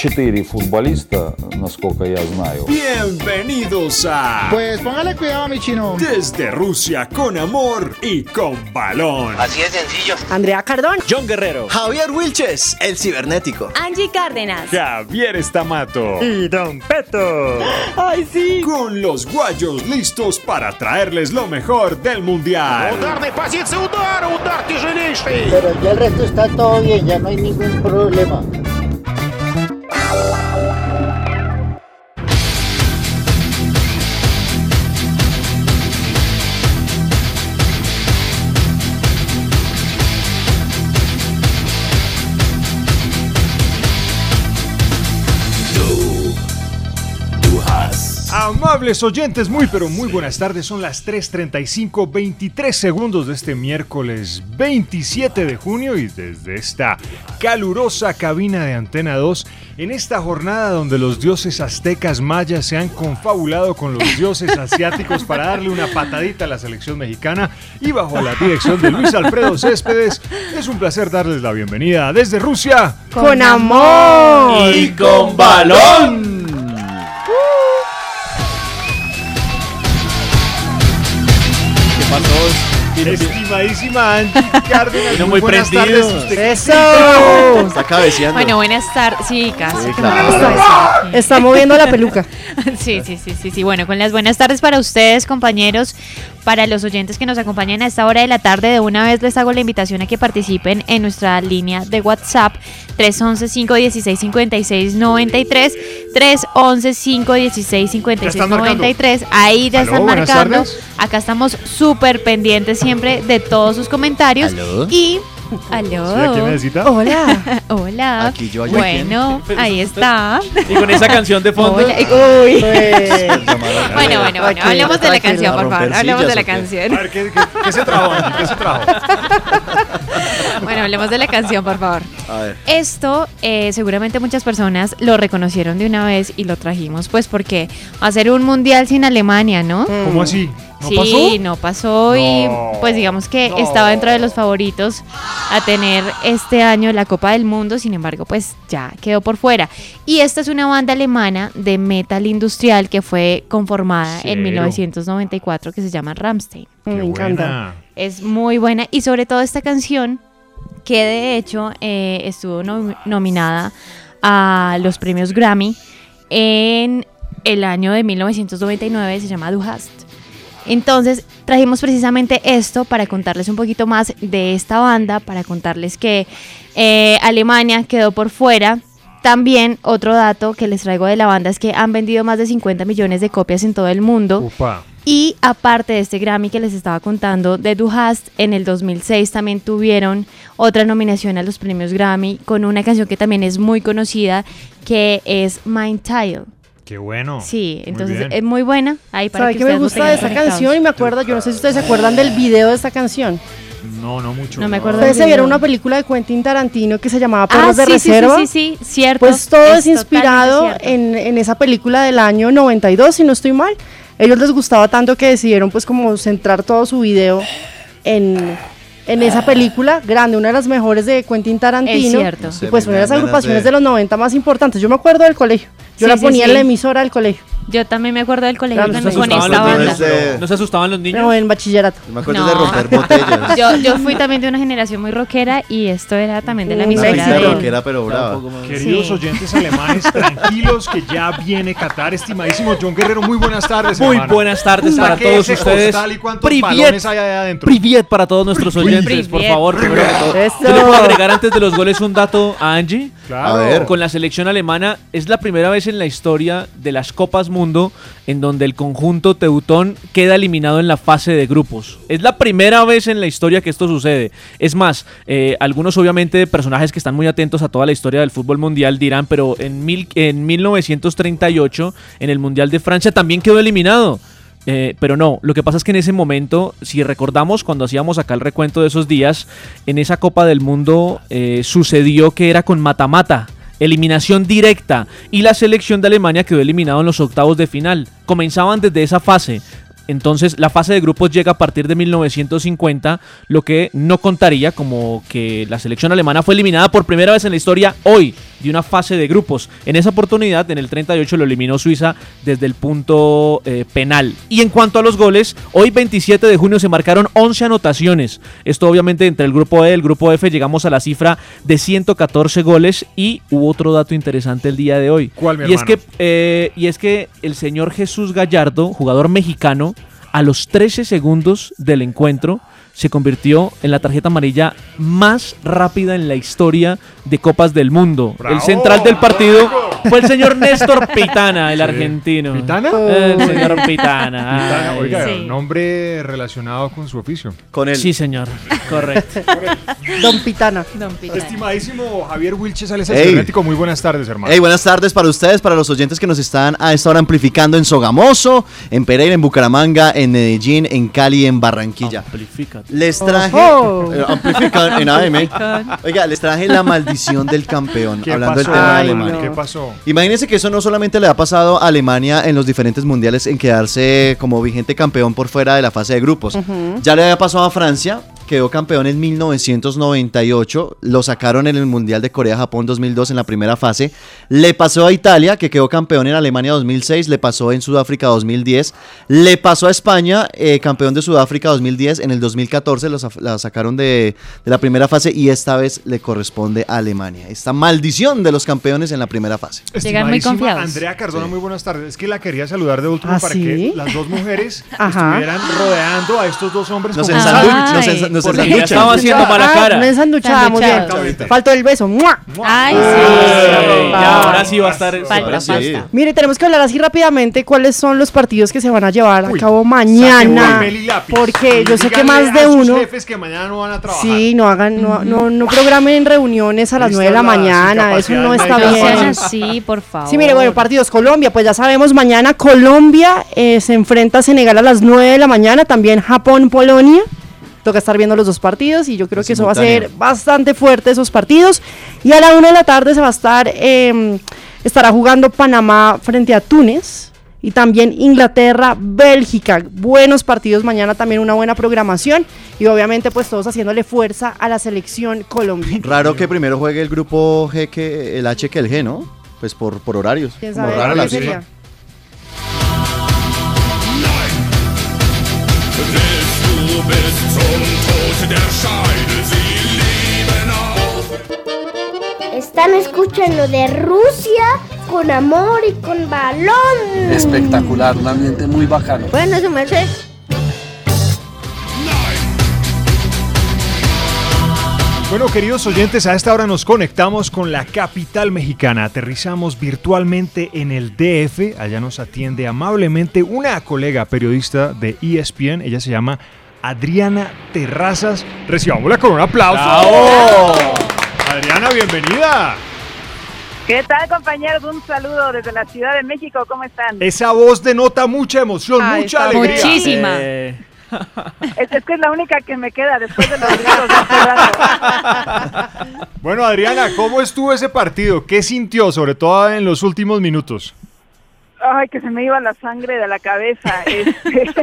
4 футболиста, насколько я знаю. Bienvenidos a Pues póngale cuidado, mi chino. Desde Rusia con amor y con balón. Así es sencillo. Andrea Cardón. John Guerrero. Javier Wilches, el cibernético. Angie Cárdenas. Javier Estamato. Y Don Peto. Ay, sí. Con los guayos listos para traerles lo mejor del mundial. Ударной позиции удар, удар тяжелейший. Pero ya el resto está todo bien, ya no hay ningún problema. Amables oyentes, muy pero muy buenas tardes. Son las 3:35, 23 segundos de este miércoles 27 de junio y desde esta calurosa cabina de Antena 2, en esta jornada donde los dioses aztecas mayas se han confabulado con los dioses asiáticos para darle una patadita a la selección mexicana y bajo la dirección de Luis Alfredo Céspedes, es un placer darles la bienvenida desde Rusia. Con amor. Y con balón. Estimadísima Angie Cárdenas, muy, muy buenas prendido. tardes. ¿Usted Eso. Está cabeceando. Bueno, buenas tardes. Sí, casi. Sí, claro. Está moviendo la peluca. Sí, sí, sí, sí, sí. Bueno, con las buenas tardes para ustedes, compañeros, para los oyentes que nos acompañan a esta hora de la tarde. De una vez les hago la invitación a que participen en nuestra línea de WhatsApp 311-516-5693. 311-516-5693. Ahí ya Aló, están marcando. tardes. Acá estamos súper pendientes siempre de todos sus comentarios. ¿Aló? Y. Aló. ¿Sí, a quién necesita? Hola. Hola. Aquí yo, allá, Bueno, ahí está. Y con esa canción de fondo. Hola. Uy. Bueno, bueno, bueno, Ok, hablemos de la canción, por ¿A favor. Hablemos de la qué? A canción. ver, ¿qué, qué- qué se trajo? ¿Qué se trajo? Bueno, hablemos de la canción, por favor. A ver. Esto eh, seguramente muchas personas lo reconocieron de una vez y lo trajimos, pues porque va a ser un mundial sin Alemania, ¿no? ¿Cómo así? ¿No sí, pasó? no pasó y No. pues digamos que No. estaba dentro de los favoritos a tener este año la Copa del Mundo, sin embargo pues ya quedó por fuera. Y esta es una banda alemana de metal industrial que fue conformada en Cero. 1994 que se llama Rammstein. Qué Me encanta. buena. Es muy buena y sobre todo esta canción que de hecho eh, estuvo nom- nominada a los premios Grammy en el año de 1999, se llama Du hast. Entonces trajimos precisamente esto para contarles un poquito más de esta banda, para contarles que eh, Alemania quedó por fuera. También otro dato que les traigo de la banda es que han vendido más de 50 millones de copias en todo el mundo. Upa. Y aparte de este Grammy que les estaba contando de Du Hast, en el 2006 también tuvieron otra nominación a los premios Grammy con una canción que también es muy conocida, que es Mind Tile. Qué bueno. Sí, entonces es muy buena. Ahí para ¿Sabe que qué me gusta de conectados. canción? Y me acuerdo, yo no sé si ustedes se acuerdan del video de esta canción. No, no mucho. No me acuerdo. Ustedes se vieron una película de Quentin Tarantino que se llamaba Ah, Perros de sí, sí, Reserva. sí, sí, sí, cierto. Pues todo es, totalmente inspirado en, en esa película del año 92, si no estoy mal. Ellos les gustaba tanto que decidieron pues como centrar todo su video en, en esa película grande, una de las mejores de Quentin Tarantino. Es cierto. Y pues una de las agrupaciones de- de... los 90 más importantes. Yo me acuerdo del colegio. Yo Sí, la sí, ponía en la emisora del colegio, Yo también me acuerdo del colegio Claro, con, nos con asustaban esta los banda. De- ¿No se asustaban los niños? no, en bachillerato. Me acuerdo No. de romper botellas. Yo, yo fui también de una generación muy rockera y esto era también de la emisora pista de... rockera, pero brava. Queridos Sí. oyentes alemanes, tranquilos que ya viene Qatar, estimadísimo John Guerrero, muy buenas tardes. Muy hermano. buenas tardes para todos ustedes. hay allá. Priviet para todos nuestros oyentes, por Priviet. favor. primero que todo. Eso. Yo le puedo agregar antes de los goles un dato a Angie. Claro. A ver. Con la selección alemana es la primera vez en la historia de las Copas Mundo en donde el conjunto teutón queda eliminado en la fase de grupos. Es la primera vez en la historia que esto sucede. Es más, eh, algunos obviamente personajes que están muy atentos a toda la historia del fútbol mundial dirán, pero en, mil, en 1938, en el Mundial de Francia, también quedó eliminado. Eh, pero no, lo que pasa es que en ese momento, si recordamos cuando hacíamos acá el recuento de esos días, en esa Copa del Mundo eh, sucedió que era con mata-mata, eliminación directa, y la selección de Alemania quedó eliminado en los octavos de final. Comenzaban desde esa fase. Entonces la fase de grupos llega a partir de 1950, lo que no contaría como que la selección alemana fue eliminada por primera vez en la historia hoy, de una fase de grupos. En esa oportunidad, en el 38, lo eliminó Suiza desde el punto eh, penal. Y en cuanto a los goles, hoy 27 de junio se marcaron 11 anotaciones. Esto obviamente entre el grupo E y el grupo F llegamos a la cifra de 114 goles y hubo otro dato interesante el día de hoy. ¿Cuál, mi y es que eh, y es que el señor Jesús Gallardo, jugador mexicano, a los 13 segundos del encuentro se convirtió en la tarjeta amarilla más rápida en la historia de Copas del Mundo. ¡Bravo! El central del partido fue el señor Néstor Pitana, el Sí. argentino. ¿Pitana? El señor Pitana. Pitana. Oiga, Sí. nombre relacionado con su oficio. Con él. Sí, señor. Correcto. Don Pitana. Don Pitana. Estimadísimo Javier Wilches, Alex. Cibernético, muy buenas tardes, hermano. Hey, buenas tardes para ustedes, para los oyentes que nos están a esta hora amplificando en Sogamoso, en Pereira, en Bucaramanga, en Medellín, en Cali, en Barranquilla. Amplifícate. Les traje. Eh, amplifican en AM. Oiga, les traje la maldición del campeón, ¿Qué hablando pasó, del tema de Ay, Alemania. no. ¿Qué pasó? Imagínense que eso no solamente le ha pasado a Alemania en los diferentes mundiales en quedarse como vigente campeón por fuera de la fase de grupos. Ya le había pasado a Francia, quedó campeón en 1998, lo sacaron en el Mundial de Corea-Japón 2002 en la primera fase. Le pasó a Italia, que quedó campeón en Alemania 2006, le pasó en Sudáfrica 2010. Le pasó a España, eh, campeón de Sudáfrica 2010, en el 2014 lo la sacaron de, de la primera fase y esta vez le corresponde a Alemania. Esta maldición de los campeones en la primera fase. Llegan muy confiados. Andrea Cardona, muy buenas tardes. Es que la quería saludar de último ¿Ah, para sí? que las dos mujeres estuvieran rodeando a estos dos hombres nos Nos porque ya estaba haciendo mala Ah, cara. Una ensanduchada, muy bien. Sanduchado. Faltó el beso. ¡Mua! Ay, Ay, sí. ya, ahora sí va a estar. Falta, Ahora sí. falta. Mire, tenemos que hablar así rápidamente cuáles son los partidos que se van a llevar Uy, a cabo Saque mañana. papel y lápiz. Porque Y yo sé que díganle más de sus uno. jefes que mañana no van a trabajar. Sí, no hagan, no, no, no programen reuniones a las Listas 9 de la mañana, eso no está médicas. No sean bien. así, por favor. Sí, mire, bueno, partidos Colombia, pues ya sabemos, mañana Colombia eh, se enfrenta a Senegal a las 9 de la mañana, también Japón-Polonia. Toca estar viendo los dos partidos y yo creo que eso va a ser bastante fuerte esos partidos. Y a la 1 de la tarde se va a estar, eh, estará jugando Panamá frente a Túnez y también Inglaterra, Bélgica. Buenos partidos mañana, también una buena programación y obviamente pues todos haciéndole fuerza a la selección colombiana. Raro que primero juegue el grupo G que el H que el G, ¿no? Pues por, por horarios. ¿Quién Como sabe la sería? Están escuchando de Rusia con amor y con balón. Espectacular, un ambiente muy bacano. Bueno, su merced. Bueno, queridos oyentes, a esta hora nos conectamos con la capital mexicana. Aterrizamos virtualmente en el DF. Allá nos atiende amablemente una colega periodista de ESPN. Ella se llama Adriana Terrazas. Recibámosla con un aplauso. ¡Bravo! Adriana, bienvenida. ¿Qué tal compañeros? Un saludo desde la Ciudad de México, ¿cómo están? Esa voz denota mucha emoción, Ay, mucha alegría. Muchísima. Eh, Es, es que es la única que me queda después de los gritos de rato. Bueno, Adriana, ¿cómo estuvo ese partido? ¿Qué sintió, sobre todo en los últimos minutos? Ay, que se me iba la sangre de la cabeza. Este,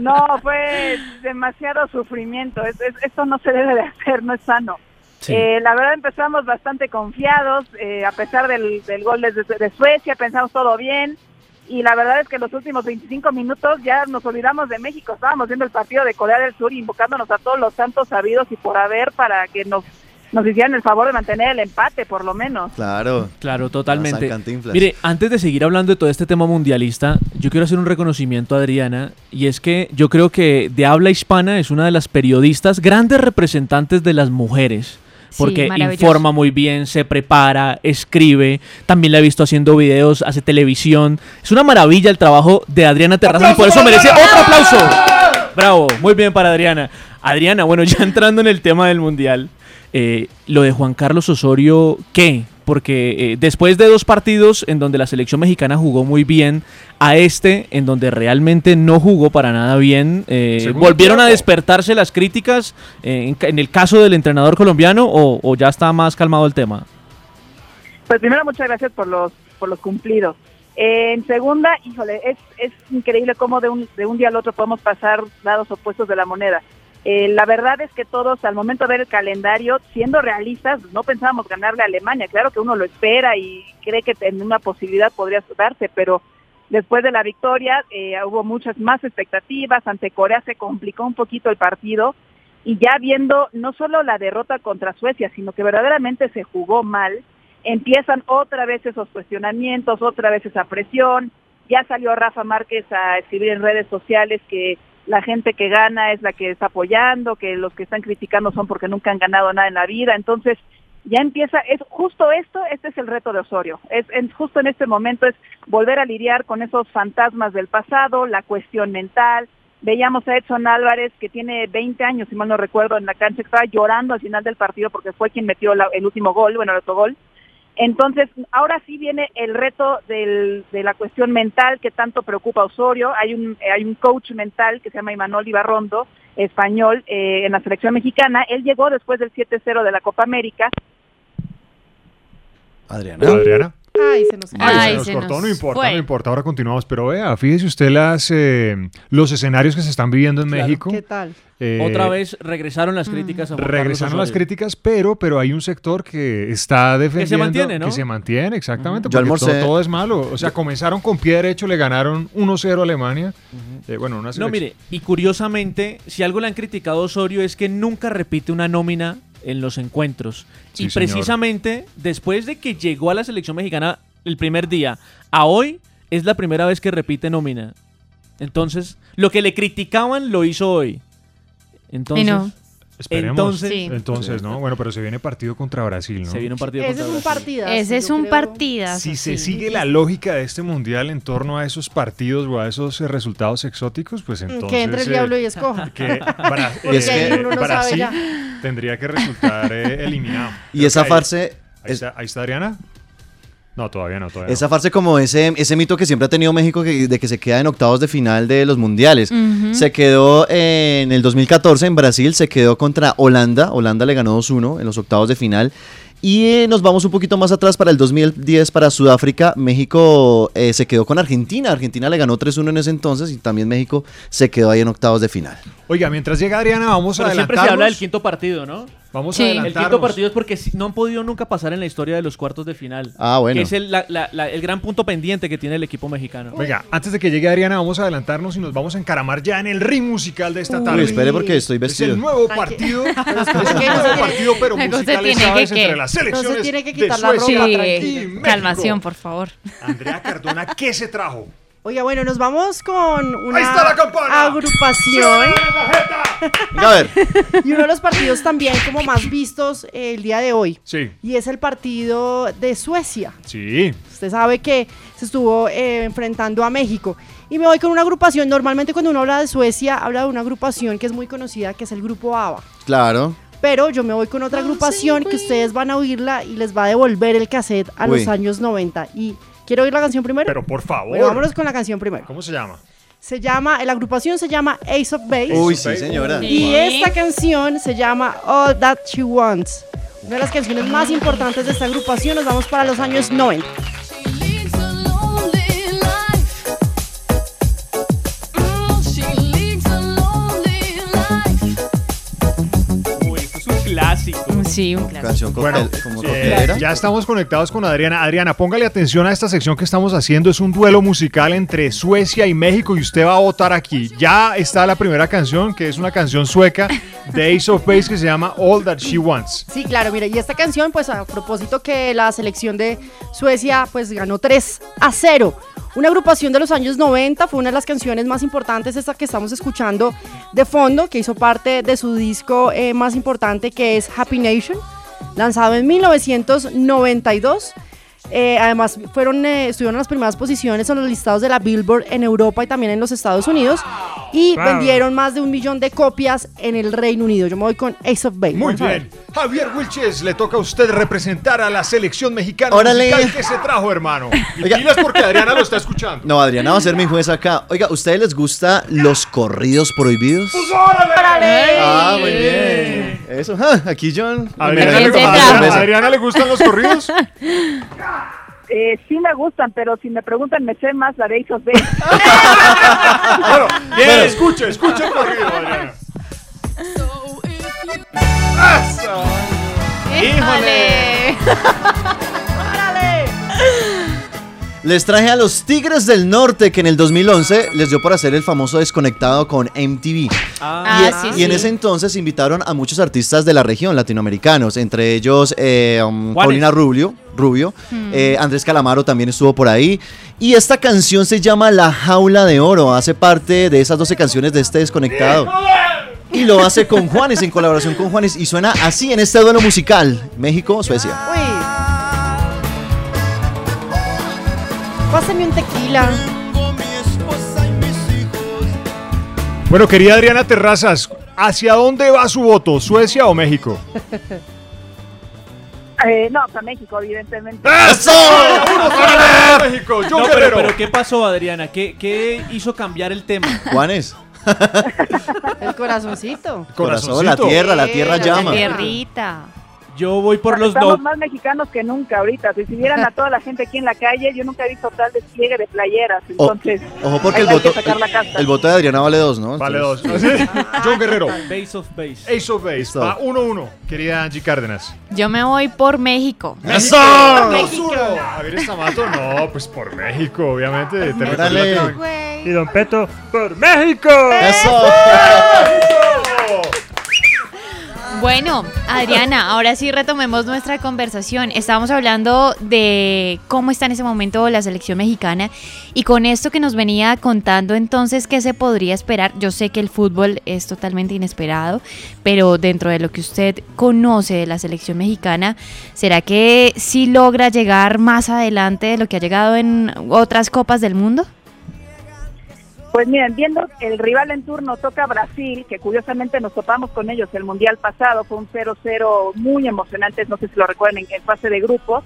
no, fue demasiado sufrimiento. Es- es- esto no se debe de hacer, no es sano. Sí. Eh, la verdad empezamos bastante confiados, eh, a pesar del, del gol de, de Suecia, pensamos todo bien. Y la verdad es que los últimos 25 minutos ya nos olvidamos de México. Estábamos viendo el partido de Corea del Sur, invocándonos a todos los santos sabidos y por haber para que nos, nos hicieran el favor de mantener el empate, por lo menos. Claro. Claro, totalmente. Mire, antes de seguir hablando de todo este tema mundialista, yo quiero hacer un reconocimiento a Adriana, y es que yo creo que de habla hispana es una de las periodistas grandes representantes de las mujeres. Porque informa muy bien, se prepara, escribe, también la he visto haciendo videos, hace televisión. Es una maravilla el trabajo de Adriana Terrazas y por eso merece otro aplauso. Bravo, muy bien para Adriana. Adriana, bueno, ya entrando en el tema del mundial, eh, lo de Juan Carlos Osorio, ¿qué? Porque eh, después de dos partidos en donde la selección mexicana jugó muy bien, a este en donde realmente no jugó para nada bien, eh, ¿volvieron a despertarse las críticas eh, en, el caso del entrenador colombiano o, o ya está más calmado el tema? Pues primero muchas gracias por los por los cumplidos. Eh, en segunda, híjole, es, es increíble cómo de un, de un día al otro podemos pasar lados opuestos de la moneda. Eh, la verdad es que todos, al momento de ver el calendario, siendo realistas, no pensábamos ganarle a Alemania. Claro que uno lo espera y cree que en una posibilidad podría darse, pero después de la victoria eh, hubo muchas más expectativas. Ante Corea se complicó un poquito el partido y ya viendo no solo la derrota contra Suecia, sino que verdaderamente se jugó mal, empiezan otra vez esos cuestionamientos, otra vez esa presión. Ya salió Rafa Márquez a escribir en redes sociales que la gente que gana es la que está apoyando, que los que están criticando son porque nunca han ganado nada en la vida. Entonces, ya empieza, es justo esto, este es el reto de Osorio. Es, justo en este momento es volver a lidiar con esos fantasmas del pasado, la cuestión mental. Veíamos a Edson Álvarez, que tiene 20 años, si mal no recuerdo, en la cancha, estaba llorando al final del partido porque fue quien metió el último gol, bueno, el otro gol. Entonces, ahora sí viene el reto del- de la cuestión mental que tanto preocupa a Osorio. Hay un, eh, hay un coach mental que se llama Imanol Ibarrondo, español, eh, en la selección mexicana. Él llegó después del 7-0 de la Copa América. Adriana. Adriana. Ay, se nos Ay, Ay, se nos se cortó, nos no importa, fue. no importa, ahora continuamos. Pero vea, fíjese usted las, eh, los escenarios que se están viviendo en Claro. México. ¿Qué tal? Eh, Otra vez regresaron las críticas a Juan Regresaron las críticas, pero, pero hay un sector que está defendiendo. mantiene, ¿no? Que se mantiene, exactamente. Porque todo, todo es malo. O sea, comenzaron con pie derecho, le ganaron 1-0 a Alemania. Eh, bueno, una No, mire, y curiosamente, si algo le han criticado a Osorio es que nunca repite una nómina en los encuentros. Sí, y señor. precisamente después de que llegó a la selección mexicana el primer día, a hoy es la primera vez que repite nómina. Entonces, lo que le criticaban lo hizo hoy. Entonces, no. Esperemos. entonces- Sí. Entonces, ¿no? Bueno, pero se viene partido contra Brasil, ¿no? se viene un partido Ese es un partido. Ese es un partido. Si se sigue la lógica de este mundial en torno a esos partidos o a esos eh, resultados exóticos, pues entonces. Que entre el eh, diablo y escoja. que es eh, que- uno no sabe Brasil ya. tendría que resultar eh, eliminado. Y Creo esa ahí- Ahí, está, ahí está Adriana. No, todavía no, todavía esa no. farse como ese, ese mito que siempre ha tenido México que- de que se queda en octavos de final de los mundiales. Se quedó en el 2014 en Brasil, se quedó contra Holanda. Holanda le ganó 2-1 en los octavos de final. Y eh, nos vamos un poquito más atrás para el 2010 para Sudáfrica. México eh, se quedó con Argentina. Argentina le ganó 3-1 en ese entonces y también México se quedó ahí en octavos de final. Oiga, mientras llega Adriana, vamos a Pero siempre adelantarnos. se habla del quinto partido, ¿no? Vamos Sí. a El El adelantarnos. quinto partido es porque sí- no han podido nunca pasar en la historia de los cuartos de final. Ah, bueno. Que es el, la- la- la- el gran punto pendiente que tiene el equipo mexicano. Venga, antes de que llegue Adriana, vamos a adelantarnos y nos vamos a encaramar ya en el ring musical de esta Uy, tarde. espere porque estoy Es vestido. el nuevo partido, es el es nuevo partido, pero musical entre las selecciones No se tiene que de quitar la ropa, Suecia tranquilo. y México. Calmación, por favor. Andrea Cardona, ¿qué se trajo? Oiga, bueno, nos vamos con una ¡Ahí está la agrupación Venga, a ver. y uno de los partidos también como más vistos eh, el día de hoy. Sí, Y es el partido de Suecia. sí. Usted sabe que se estuvo eh, enfrentando a México. Y me voy con una agrupación. Normalmente cuando uno habla de Suecia, habla de una agrupación que es muy conocida, que es el grupo ABBA. Claro. Pero yo me voy con otra agrupación que ustedes van a oírla y les va a devolver el cassette a Uy. los años 90. Y quiero oír la canción primero. Pero por favor. bueno, vámonos con la canción primero. ¿Cómo se llama? Se llama, la agrupación se llama Ace of Base. Uy, sí, señora. Y esta canción se llama All That She Wants. Una de las canciones más importantes de esta agrupación. Nos vamos para los años 90. Sí, un clásico. Canción Bueno, como eh, ya estamos conectados con Adriana. Adriana, póngale atención a esta sección que estamos haciendo. Es un duelo musical entre Suecia y México y usted va a votar aquí. Ya está la primera canción, que es una canción sueca de Ace of Base que se llama All That She Wants. Sí, claro, mira, y esta canción, pues a propósito que la selección de Suecia, pues ganó 3 a 0. Una agrupación de los años 90, fue una de las canciones más importantes, esta que estamos escuchando de fondo, que hizo parte de su disco eh, más importante, que es Happy Nation, lanzado en 1992. Eh, además, fueron, eh, estuvieron en las primeras posiciones en los listados de la Billboard en Europa y también en los Estados Unidos. Y Claro. vendieron más de un millón de copias en el Reino Unido. Yo me voy con Ace of Base. Muy bien. Javier Wilches, le toca a usted representar a la selección mexicana Órale. que se trajo, hermano. Y Oiga. pilas porque Adriana lo está escuchando. No, Adriana va a ser mi juez acá. Oiga, ¿ustedes les gusta los corridos prohibidos? Pues órale. Ah, muy bien. Eso, ja, aquí John. A Adriana, ¿Qué le, Adriana le gustan los corridos. Eh, sí me gustan, pero si me preguntan, me sé más la de Ace of Base. Bueno, bueno, escuche, escuche el corrido, Adriana. ¡Híjole! Les traje a los Tigres del Norte que en el 2011 les dio por hacer el famoso desconectado con MTV. Ah, y, sí, y en ese entonces invitaron a muchos artistas de la región latinoamericanos, entre ellos eh, um. Paulina Rubio, Rubio Hmm. eh, Andrés Calamaro también estuvo por ahí. Y esta canción se llama La Jaula de Oro, hace parte de esas 12 canciones de este desconectado. Y lo hace con Juanes, en colaboración con Juanes, y suena así en este duelo musical, México-Suecia. Uy. Pásame un tequila. Bueno, querida Adriana Terrazas, ¿hacia dónde va su voto? ¿Suecia o México? Eh, no, para México, evidentemente. ¡Eso! México! John No, pero, ¿qué pasó, Adriana? ¿Qué, qué hizo cambiar el tema? Juanes, El corazoncito. corazón, la tierra, la tierra la llama. Tierrita. Yo voy por los Estamos no. más mexicanos que nunca ahorita. Si vieran a toda la gente aquí en la calle, yo nunca he visto tal despliegue de playeras. O- Entonces, Ojo porque el voto, sacar la casta. el voto de Adriana vale dos, ¿no? Vale dos. John Guerrero. Base of Base. Ace of Base. Listo. Va 1-1. Querida Angie Cárdenas. Yo me voy por México. ¡Eso! México. Javier Estamato, no, pues por México, obviamente. Y Don Peto, por México. ¡Eso! Bueno, Adriana, ahora sí retomemos nuestra conversación. Estábamos hablando de cómo está en ese momento la selección mexicana y con esto que nos venía contando entonces, ¿qué se podría esperar? Yo sé que el fútbol es totalmente inesperado, pero dentro de lo que usted conoce de la selección mexicana, ¿será que sí logra llegar más adelante de lo que ha llegado en otras copas del mundo? Pues miren, viendo el rival en turno toca Brasil, que curiosamente nos topamos con ellos el mundial pasado, fue un 0-0 muy emocionante, no sé si lo recuerdan en, fase de grupos.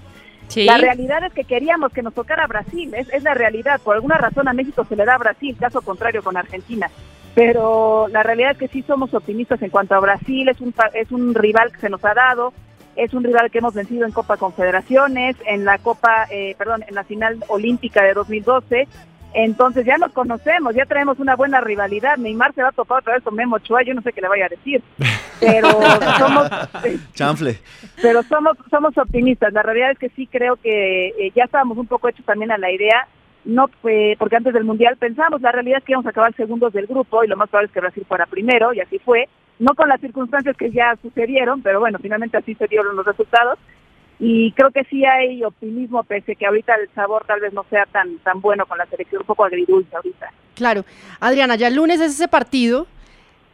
Sí. La realidad es que queríamos que nos tocara Brasil, es, es la realidad. Por alguna razón a México se le da Brasil, caso contrario con Argentina. Pero la realidad es que sí somos optimistas en cuanto a Brasil, es un, es un rival que se nos ha dado, es un rival que hemos vencido en Copa Confederaciones, en la Copa, eh, perdón, en la final olímpica de 2012. Entonces ya nos conocemos, ya traemos una buena rivalidad. Neymar se va a topar otra vez con Memo Ochoa, yo no sé qué le vaya a decir. Pero somos, Chanfle. pero somos somos optimistas. La realidad es que sí creo que eh, ya estábamos un poco hechos también a la idea. No fue porque antes del mundial pensamos, la realidad es que íbamos a acabar segundos del grupo y lo más probable es que Brasil fuera primero y así fue. No con las circunstancias que ya sucedieron, pero bueno, finalmente así se dieron los resultados. Y creo que sí hay optimismo, pese que ahorita el sabor tal vez no sea tan tan bueno con la selección, un poco agridulce ahorita. Claro. Adriana, ya el lunes es ese partido.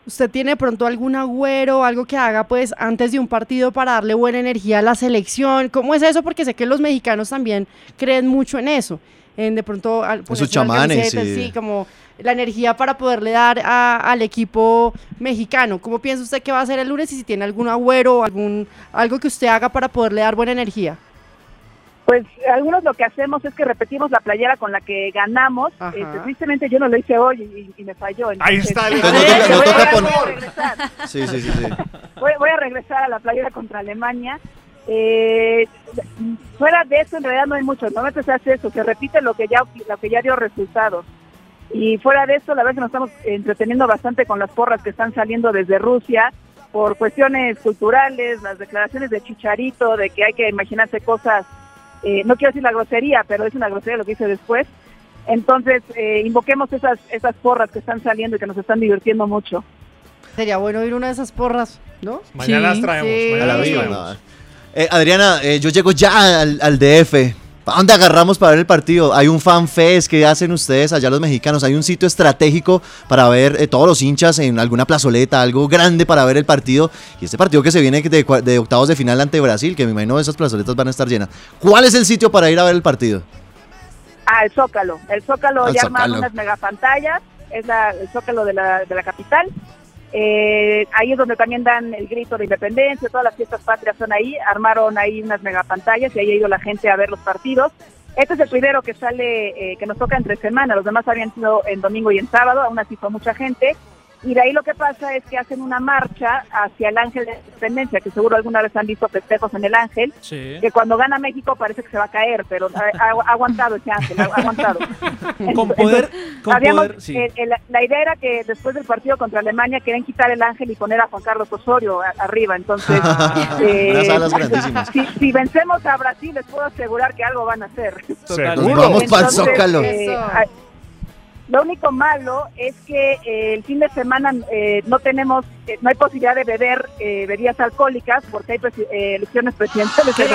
¿Usted tiene de pronto algún agüero, algo que haga pues antes de un partido para darle buena energía a la selección? ¿Cómo es eso? Porque sé que los mexicanos también creen mucho en eso. En de pronto al- ponerse sus chamanes, sí, como la energía para poderle dar a- al equipo mexicano. ¿Cómo piensa usted que va a ser el lunes y si tiene algún agüero, algún algo que usted haga para poderle dar buena energía? Pues algunos lo que hacemos es que repetimos la playera con la que ganamos. Este, tristemente yo no lo hice hoy y, y me falló. Ahí está el- no voy toca- no a- voy regresar. Sí, sí, sí, sí. Voy, voy a regresar a la playera contra Alemania. Eh, fuera de eso, en realidad no hay mucho. Normalmente se hace eso, se repite lo que ya lo que ya dio resultados. Y fuera de eso, la verdad es que nos estamos entreteniendo bastante con las porras que están saliendo desde Rusia por cuestiones culturales, las declaraciones de Chicharito, de que hay que imaginarse cosas, eh, no quiero decir la grosería, pero es una grosería lo que hice después. Entonces, eh, invoquemos esas, esas porras que están saliendo y que nos están divirtiendo mucho. Sería bueno ir una de esas porras, ¿no? Mañana las traemos. sí. mañana A la las traemos. Eh, Adriana, eh, yo llego ya al, al DF. ¿A dónde agarramos para ver el partido? Hay un fan fest que hacen ustedes allá los mexicanos. Hay un sitio estratégico para ver eh, todos los hinchas en alguna plazoleta, algo grande para ver el partido. Y este partido que se viene de, de octavos de final ante Brasil, que me imagino esas plazoletas van a estar llenas. ¿Cuál es el sitio para ir a ver el partido? Ah, el Zócalo. El Zócalo Al ya armaron unas megapantallas, es la, el Zócalo de la, de la capital. Eh, ahí es donde también dan el grito de independencia, todas las fiestas patrias son ahí, armaron ahí unas megapantallas y ahí ha ido la gente a ver los partidos. Este es el primero que sale, eh, que nos toca entre semana, los demás habían sido en domingo y en sábado, aún así fue mucha gente. Y de ahí lo que pasa es que hacen una marcha hacia el Ángel de la Independencia, que seguro alguna vez han visto festejos en el Ángel, Sí. que cuando gana México parece que se va a caer, pero ha, aguantado ese Ángel, ha, aguantado. Con poder, con Habíamos- poder, sí. eh, eh, la, idea era que después del partido contra Alemania querían quitar el ángel y poner a Juan Carlos Osorio a- arriba. Entonces, eh, si, si vencemos a Brasil, les puedo asegurar que algo van a hacer. Nos vamos pa'l Entonces, Zócalo. eh, lo único malo es que eh, el fin de semana eh, no tenemos, eh, no hay posibilidad de beber eh, bebidas alcohólicas porque hay presi- eh, elecciones presidenciales el.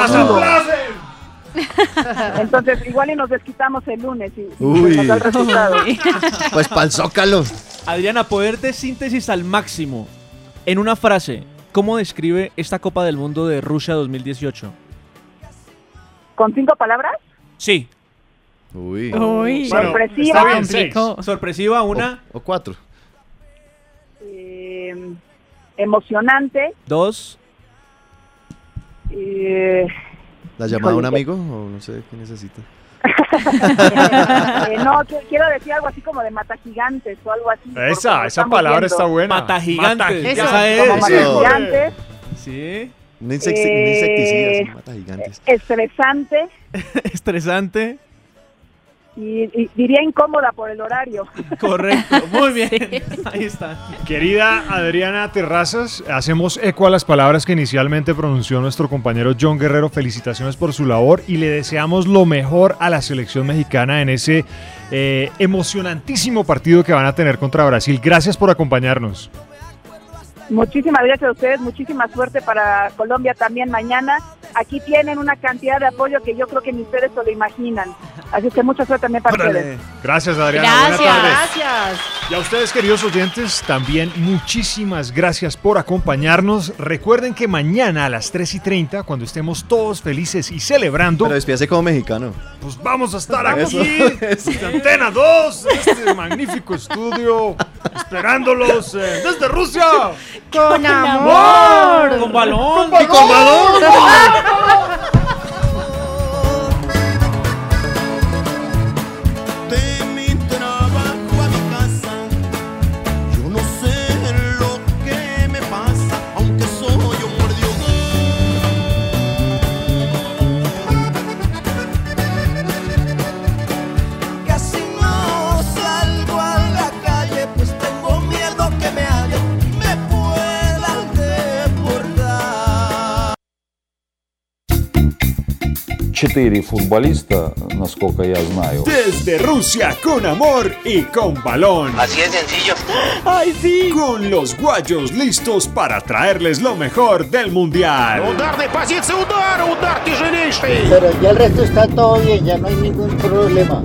Entonces, igual y nos desquitamos el lunes y, nos da el resultado. Pues pa'l Zócalo. Adriana, poder de síntesis al máximo. En una frase, ¿cómo describe esta Copa del Mundo de Rusia 2018? ¿Con cinco palabras? Sí. Uy. Uy. Bueno, Sorpresiva. está bien, seis. Complicó. Sorpresiva, una, O cuatro. eh, emocionante. dos, eh, ¿La llamada a un amigo o no sé qué necesita? eh, no, qui- quiero decir algo así como de mata gigantes o algo así. Esa, esa palabra viendo. está buena. Mata gigantes. Eso. Esa es. Como mata Eso. gigantes, Sí. Eh, mata gigantes. estresante Estresante. Y, y diría incómoda por el horario. Correcto. Muy bien. Ahí está. Querida Adriana Terrazas, hacemos eco a las palabras que inicialmente pronunció nuestro compañero John Guerrero. Felicitaciones por su labor y le deseamos lo mejor a la selección mexicana en ese eh, emocionantísimo partido que van a tener contra Brasil. Gracias por acompañarnos. Muchísimas gracias a ustedes, muchísima suerte para Colombia también mañana. Aquí tienen una cantidad de apoyo que yo creo que ni ustedes se lo imaginan. Así que mucha suerte también para ustedes. Gracias Adriana. Gracias. Buenas tardes. Gracias. Y a ustedes, queridos oyentes, también muchísimas gracias por acompañarnos. Recuerden que mañana a las 3 y 30, cuando estemos todos felices y celebrando, Pero despídase como mexicano. pues vamos a estar aquí, Antena 2, en este magnífico estudio, esperándolos eh, desde Rusia. Con amor. Con balón. ¡Y con balón! Четыре футболиста, насколько я знаю. Desde Rusia, con amor y con balón. Así es sencillo. Con los guayos listos para traerles lo mejor del mundial. Ударной позиции удар, удар тяжелейший. Pero ya el resto está todo bien, ya no hay ningún problema.